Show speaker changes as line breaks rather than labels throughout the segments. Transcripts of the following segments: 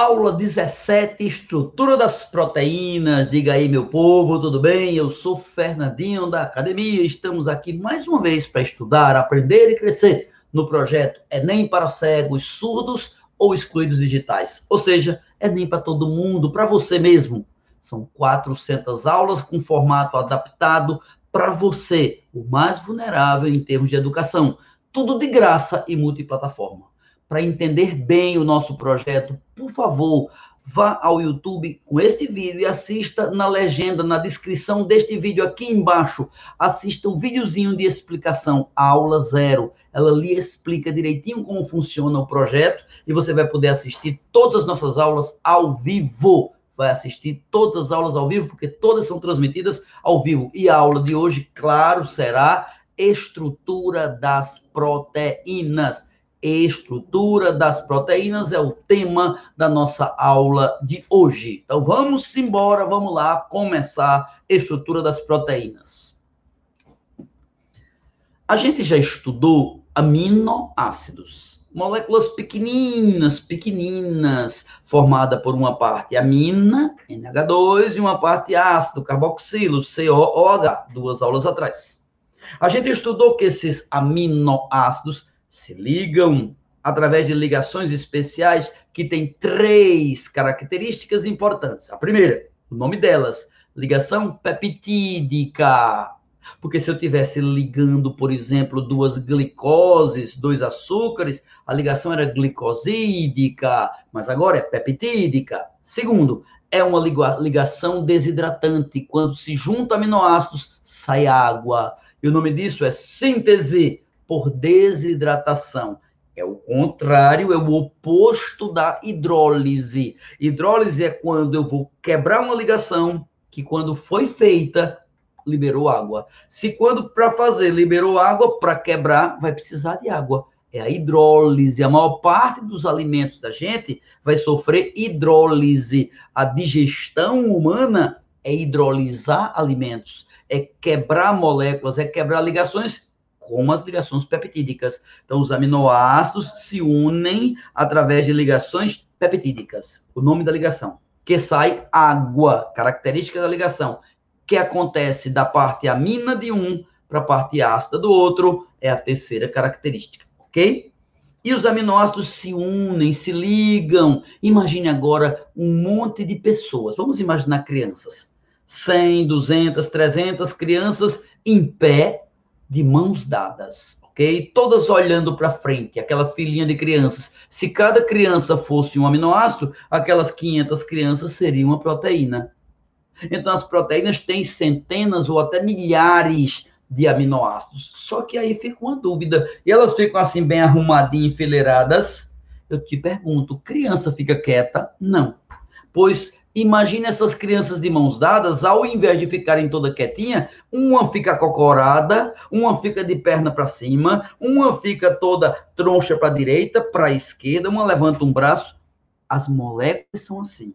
Aula 17, estrutura das proteínas. Diga aí, meu povo, tudo bem? Eu sou Fernandinho da academia. Estamos aqui mais uma vez para estudar, aprender e crescer no projeto Enem para cegos, surdos ou excluídos digitais. Ou seja, Enem para todo mundo, para você mesmo. São 400 aulas com formato adaptado para você, o mais vulnerável em termos de educação. Tudo de graça e multiplataforma para entender bem o nosso projeto, por favor, vá ao YouTube com este vídeo e assista na legenda, na descrição deste vídeo aqui embaixo. Assista um videozinho de explicação, aula zero. Ela lhe explica direitinho como funciona o projeto e você vai poder assistir todas as nossas aulas ao vivo. Vai assistir todas as aulas ao vivo, porque todas são transmitidas ao vivo. E a aula de hoje, claro, será estrutura das proteínas estrutura das proteínas é o tema da nossa aula de hoje. Então vamos embora, vamos lá começar estrutura das proteínas. A gente já estudou aminoácidos, moléculas pequeninas, pequeninas, formada por uma parte amina, NH2, e uma parte ácido, carboxilo, COOH, duas aulas atrás. A gente estudou que esses aminoácidos se ligam através de ligações especiais que têm três características importantes. A primeira, o nome delas, ligação peptídica. Porque se eu tivesse ligando, por exemplo, duas glicoses, dois açúcares, a ligação era glicosídica, mas agora é peptídica. Segundo, é uma ligação desidratante. Quando se juntam aminoácidos, sai água. E o nome disso é síntese por desidratação. É o contrário, é o oposto da hidrólise. Hidrólise é quando eu vou quebrar uma ligação que, quando foi feita, liberou água. Se quando para fazer liberou água, para quebrar, vai precisar de água. É a hidrólise. A maior parte dos alimentos da gente vai sofrer hidrólise. A digestão humana é hidrolisar alimentos, é quebrar moléculas, é quebrar ligações como as ligações peptídicas. Então, os aminoácidos se unem através de ligações peptídicas. O nome da ligação. Que sai água, característica da ligação. Que acontece da parte amina de um para a parte ácida do outro, é a terceira característica, ok? E os aminoácidos se unem, se ligam. Imagine agora um monte de pessoas. Vamos imaginar crianças. 100, 200, 300 crianças em pé de mãos dadas, ok? Todas olhando para frente, aquela filinha de crianças. Se cada criança fosse um aminoácido, aquelas 500 crianças seriam uma proteína. Então, as proteínas têm centenas ou até milhares de aminoácidos. Só que aí fica uma dúvida. E elas ficam assim, bem arrumadinhas, enfileiradas. Eu te pergunto, criança fica quieta? Não. Pois Imagine essas crianças de mãos dadas, ao invés de ficarem toda quietinha, uma fica cocorada, uma fica de perna para cima, uma fica toda troncha para a direita, para a esquerda, uma levanta um braço. As moléculas são assim.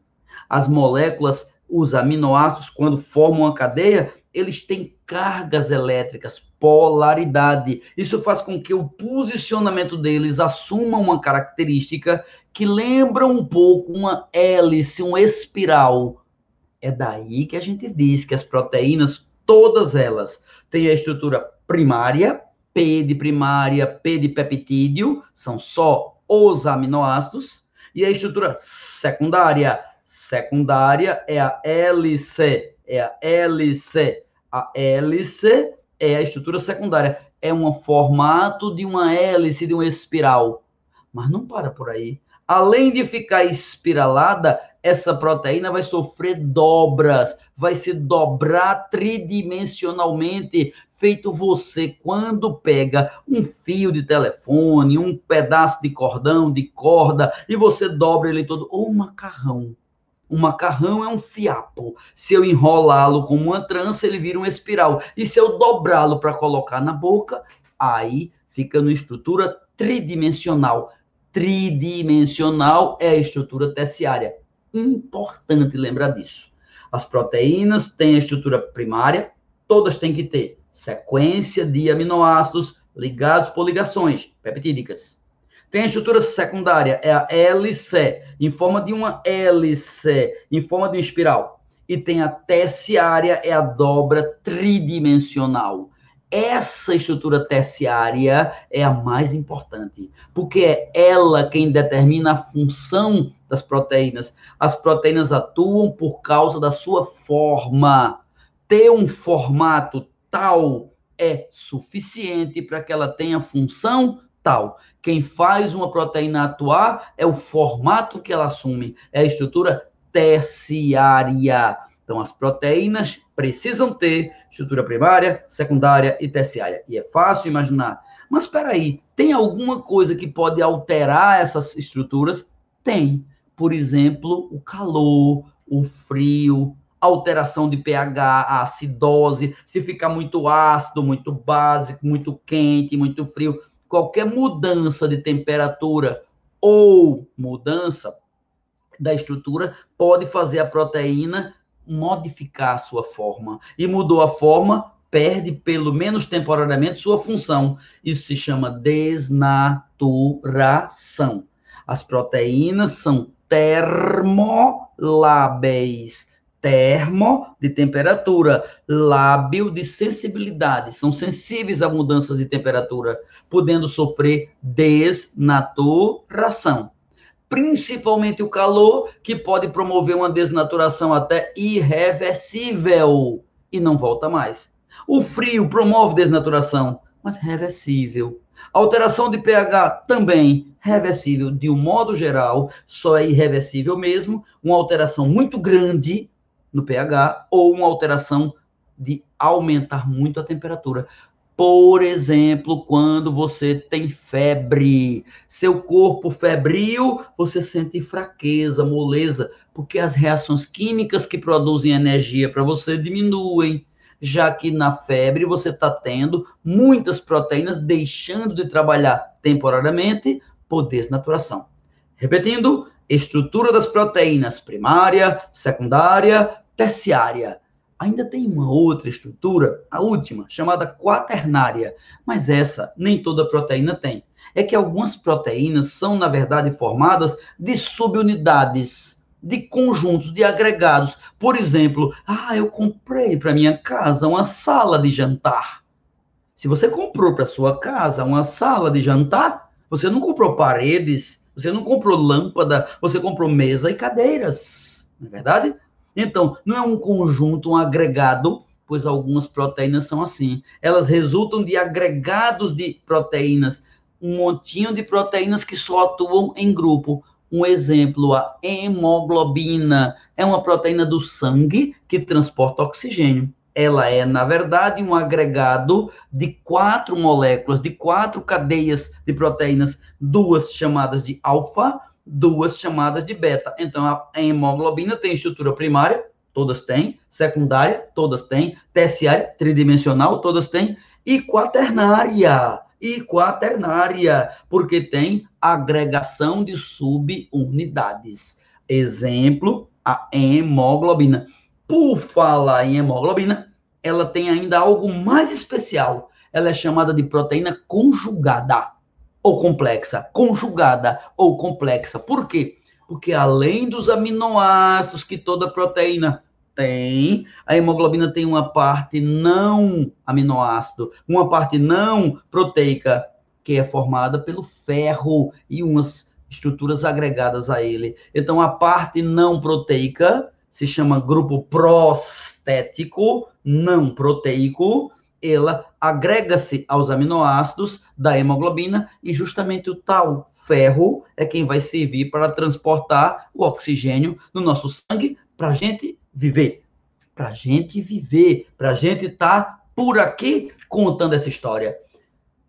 As moléculas, os aminoácidos, quando formam uma cadeia, eles têm cargas elétricas, polaridade. Isso faz com que o posicionamento deles assuma uma característica que lembra um pouco uma hélice, um espiral. É daí que a gente diz que as proteínas, todas elas, têm a estrutura primária, P de primária, P de peptídeo, são só os aminoácidos, e a estrutura secundária, secundária é a hélice, é a hélice. A hélice é a estrutura secundária. É um formato de uma hélice, de uma espiral. Mas não para por aí. Além de ficar espiralada, essa proteína vai sofrer dobras, vai se dobrar tridimensionalmente, feito você quando pega um fio de telefone, um pedaço de cordão, de corda, e você dobra ele todo, ou um macarrão. Um macarrão é um fiapo. Se eu enrolá-lo como uma trança, ele vira uma espiral. E se eu dobrá-lo para colocar na boca, aí fica numa estrutura tridimensional. Tridimensional é a estrutura terciária. Importante lembrar disso. As proteínas têm a estrutura primária, todas têm que ter sequência de aminoácidos ligados por ligações peptídicas. Tem a estrutura secundária, é a hélice, em forma de uma hélice, em forma de uma espiral. E tem a terciária, é a dobra tridimensional. Essa estrutura terciária é a mais importante, porque é ela quem determina a função das proteínas. As proteínas atuam por causa da sua forma. Ter um formato tal é suficiente para que ela tenha função tal. Quem faz uma proteína atuar é o formato que ela assume, é a estrutura terciária. Então, as proteínas precisam ter estrutura primária, secundária e terciária. E é fácil imaginar. Mas espera aí, tem alguma coisa que pode alterar essas estruturas? Tem. Por exemplo, o calor, o frio, alteração de pH, a acidose, se ficar muito ácido, muito básico, muito quente, muito frio, qualquer mudança de temperatura ou mudança da estrutura pode fazer a proteína modificar a sua forma. E mudou a forma, perde, pelo menos temporariamente, sua função. Isso se chama desnaturação. As proteínas são termolábeis termo de temperatura, lábio de sensibilidade, são sensíveis a mudanças de temperatura, podendo sofrer desnaturação. Principalmente o calor, que pode promover uma desnaturação até irreversível e não volta mais. O frio promove desnaturação, mas reversível. Alteração de pH também reversível. De um modo geral, só é irreversível mesmo uma alteração muito grande no pH ou uma alteração de aumentar muito a temperatura. Por exemplo, quando você tem febre, seu corpo febril, você sente fraqueza, moleza, porque as reações químicas que produzem energia para você diminuem, já que na febre você está tendo muitas proteínas deixando de trabalhar temporariamente por desnaturação. Repetindo, estrutura das proteínas primária, secundária, terciária. Ainda tem uma outra estrutura, a última, chamada quaternária, mas essa nem toda proteína tem. É que algumas proteínas são, na verdade, formadas de subunidades, de conjuntos, de agregados. Por exemplo, ah, eu comprei para minha casa uma sala de jantar. Se você comprou para sua casa uma sala de jantar, você não comprou paredes, você não comprou lâmpada, você comprou mesa e cadeiras, não é verdade? Então, não é um conjunto, um agregado, pois algumas proteínas são assim. Elas resultam de agregados de proteínas, um montinho de proteínas que só atuam em grupo. Um exemplo, a hemoglobina é uma proteína do sangue que transporta oxigênio. Ela é, na verdade, um agregado de quatro moléculas, de quatro cadeias de proteínas, duas chamadas de alfa, duas chamadas de beta. Então, a hemoglobina tem estrutura primária, todas têm, secundária, todas têm, terciária, tridimensional, todas têm, e quaternária, e quaternária, porque tem agregação de subunidades. Exemplo, a hemoglobina. Por falar em hemoglobina, ela tem ainda algo mais especial. Ela é chamada de proteína conjugada ou complexa, conjugada ou complexa. Por quê? Porque além dos aminoácidos que toda proteína tem, a hemoglobina tem uma parte não aminoácido, uma parte não proteica, que é formada pelo ferro e umas estruturas agregadas a ele. Então, a parte não proteica se chama grupo prostético, não proteico, ela agrega-se aos aminoácidos da hemoglobina e justamente o tal ferro é quem vai servir para transportar o oxigênio no nosso sangue para a gente viver. Para a gente viver, para a gente estar tá por aqui contando essa história.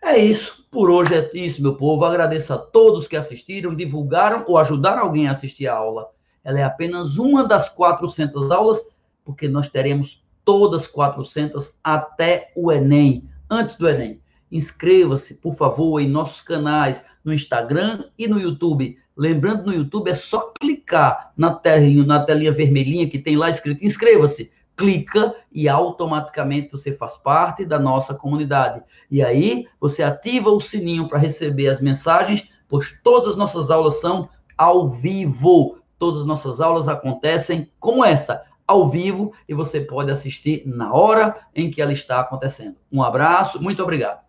É isso. Por hoje é isso, meu povo. Agradeço a todos que assistiram, divulgaram ou ajudaram alguém a assistir a aula. Ela é apenas uma das 400 aulas, porque nós teremos todas 400 até o Enem, antes do Enem. Inscreva-se, por favor, em nossos canais no Instagram e no YouTube. Lembrando, no YouTube é só clicar na telinha, na telinha vermelhinha que tem lá escrito inscreva-se. Clica e automaticamente você faz parte da nossa comunidade. E aí você ativa o sininho para receber as mensagens pois todas as nossas aulas são ao vivo. Todas as nossas aulas acontecem como esta, ao vivo, e você pode assistir na hora em que ela está acontecendo. Um abraço, muito obrigado.